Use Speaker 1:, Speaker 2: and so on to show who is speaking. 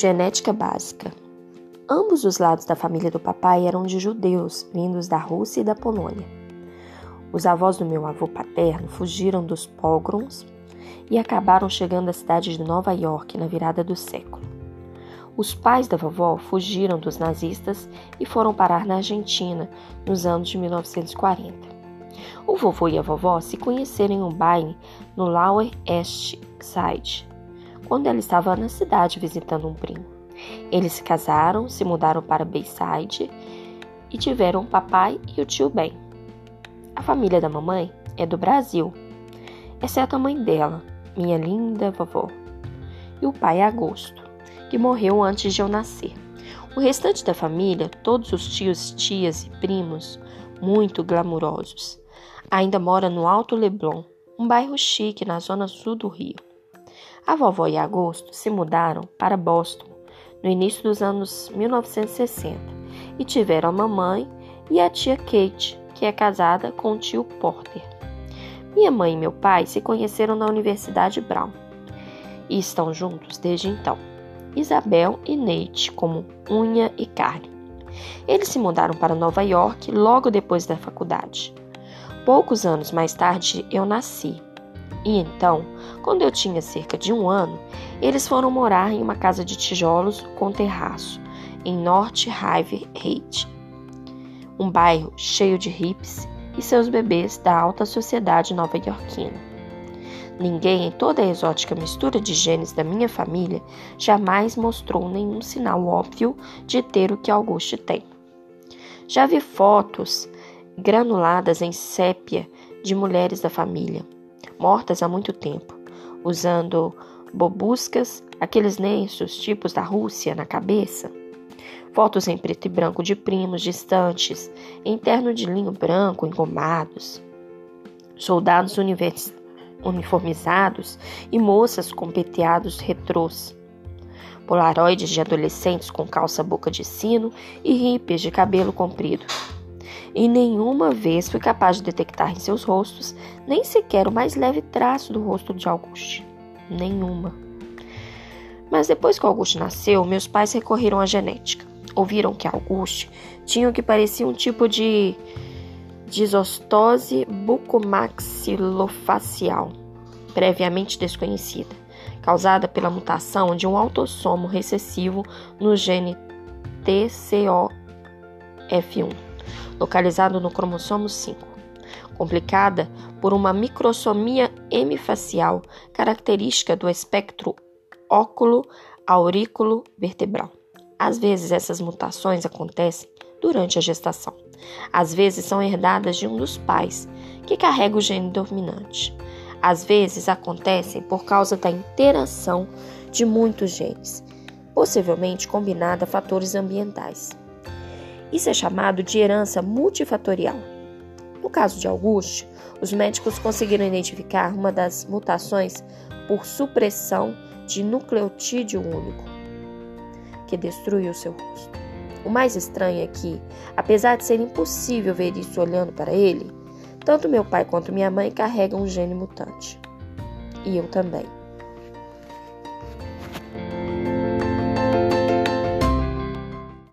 Speaker 1: Genética básica. Ambos os lados da família do papai eram de judeus, vindos da Rússia e da Polônia. Os avós do meu avô paterno fugiram dos pogroms e acabaram chegando à cidade de Nova York na virada do século. Os pais da vovó fugiram dos nazistas e foram parar na Argentina nos anos de 1940. O vovô e a vovó se conheceram em um baile no Lower East Side, quando ela estava na cidade visitando um primo. Eles se casaram, se mudaram para Bayside e tiveram o papai e o tio Ben. A família da mamãe é do Brasil, exceto a mãe dela, minha linda vovó, e o pai Agosto, que morreu antes de eu nascer. O restante da família, todos os tios, tias e primos, muito glamurosos, ainda mora no Alto Leblon, um bairro chique na zona sul do Rio. A vovó e Agosto se mudaram para Boston no início dos anos 1960 e tiveram a mamãe e a tia Kate, que é casada com o tio Porter. Minha mãe e meu pai se conheceram na Universidade Brown e estão juntos desde então. Isabel e Nate como unha e carne. Eles se mudaram para Nova York logo depois da faculdade. Poucos anos mais tarde eu nasci e então, quando eu tinha cerca de um ano, eles foram morar em uma casa de tijolos com terraço, em North River Heights, um bairro cheio de hips e seus bebês da alta sociedade nova-iorquina. Ninguém em toda a exótica mistura de genes da minha família jamais mostrou nenhum sinal óbvio de ter o que Auguste tem. Já vi fotos granuladas em sépia de mulheres da família, mortas há muito tempo, usando bobuscas, aqueles lenços tipos da Rússia na cabeça. Fotos em preto e branco de primos distantes, em terno de linho branco engomados. Soldados uniformizados e moças com peteados retrôs. Polaroides de adolescentes com calça boca de sino e hippies de cabelo comprido e nenhuma vez fui capaz de detectar em seus rostos nem sequer o mais leve traço do rosto de Auguste. Nenhuma. Mas depois que Auguste nasceu, meus pais recorreram à genética. Ouviram que Auguste tinha o que parecia um tipo de desostose bucomaxilofacial, previamente desconhecida, causada pela mutação de um autossomo recessivo no gene TCOF1 localizado no cromossomo 5, complicada por uma microsomia hemifacial característica do espectro óculo-aurículo vertebral. Às vezes essas mutações acontecem durante a gestação. Às vezes são herdadas de um dos pais, que carrega o gene dominante. Às vezes acontecem por causa da interação de muitos genes, possivelmente combinada a fatores ambientais. Isso é chamado de herança multifatorial. No caso de Auguste, os médicos conseguiram identificar uma das mutações por supressão de nucleotídeo único, que destruiu seu rosto. O mais estranho é que, apesar de ser impossível ver isso olhando para ele, tanto meu pai quanto minha mãe carregam um gene mutante. E eu também.